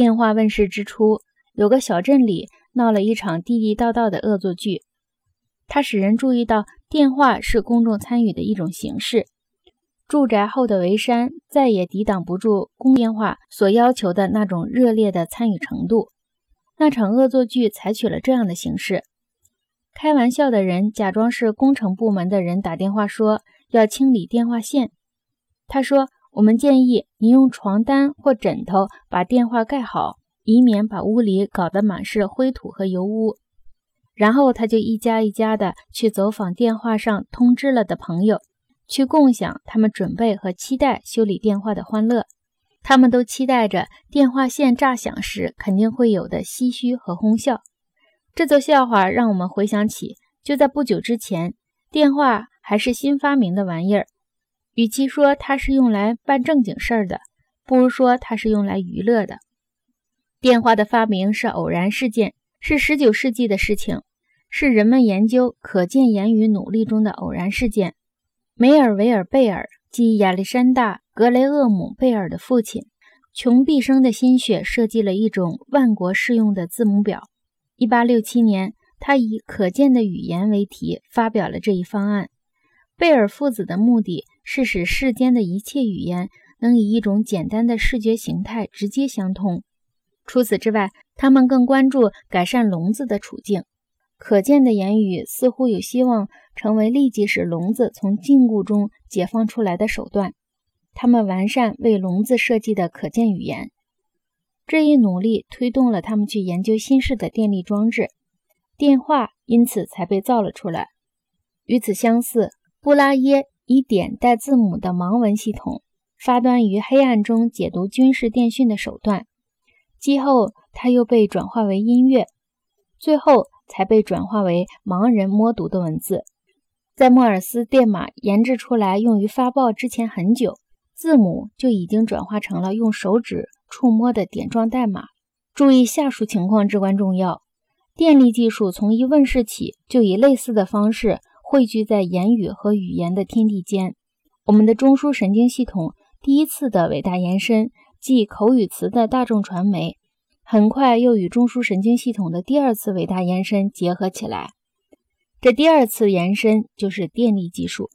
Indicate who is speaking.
Speaker 1: 电话问世之初，有个小镇里闹了一场地地道道的恶作剧。它使人注意到，电话是公众参与的一种形式。住宅后的围山再也抵挡不住公电话所要求的那种热烈的参与程度。那场恶作剧采取了这样的形式：开玩笑的人假装是工程部门的人打电话说要清理电话线。他说：“我们建议你用床单或枕头把电话盖好，以免把屋里搞得满是灰土和油污。”然后他就一家一家的去走访电话上通知了的朋友，去共享他们准备和期待修理电话的欢乐。他们都期待着电话线炸响时肯定会有的唏嘘和哄笑。这则笑话让我们回想起，就在不久之前，电话还是新发明的玩意儿。与其说它是用来办正经事儿的，不如说它是用来娱乐的。电话的发明是偶然事件，是19世纪的事情。是人们研究可见言语努力中的偶然事件。梅尔维尔·贝尔即亚历山大·格雷厄姆·贝尔的父亲，穷毕生的心血设计了一种万国适用的字母表。1867年，他以“可见的语言”为题发表了这一方案。贝尔父子的目的是使世间的一切语言能以一种简单的视觉形态直接相通。除此之外，他们更关注改善聋子的处境。可见的言语似乎有希望成为立即使聋子从禁锢中解放出来的手段。他们完善为聋子设计的可见语言，这一努力推动了他们去研究新式的电力装置，电话因此才被造了出来。与此相似，布拉耶以点带字母的盲文系统发端于黑暗中解读军事电讯的手段，之后它又被转化为音乐，最后。才被转化为盲人摸读的文字。在莫尔斯电码研制出来用于发报之前很久，字母就已经转化成了用手指触摸的点状代码。注意下述情况至关重要：电力技术从一问世起，就以类似的方式汇聚在言语和语言的天地间。我们的中枢神经系统第一次的伟大延伸，即口语词的大众传媒。很快又与中枢神经系统的第二次伟大延伸结合起来，这第二次延伸就是电力技术。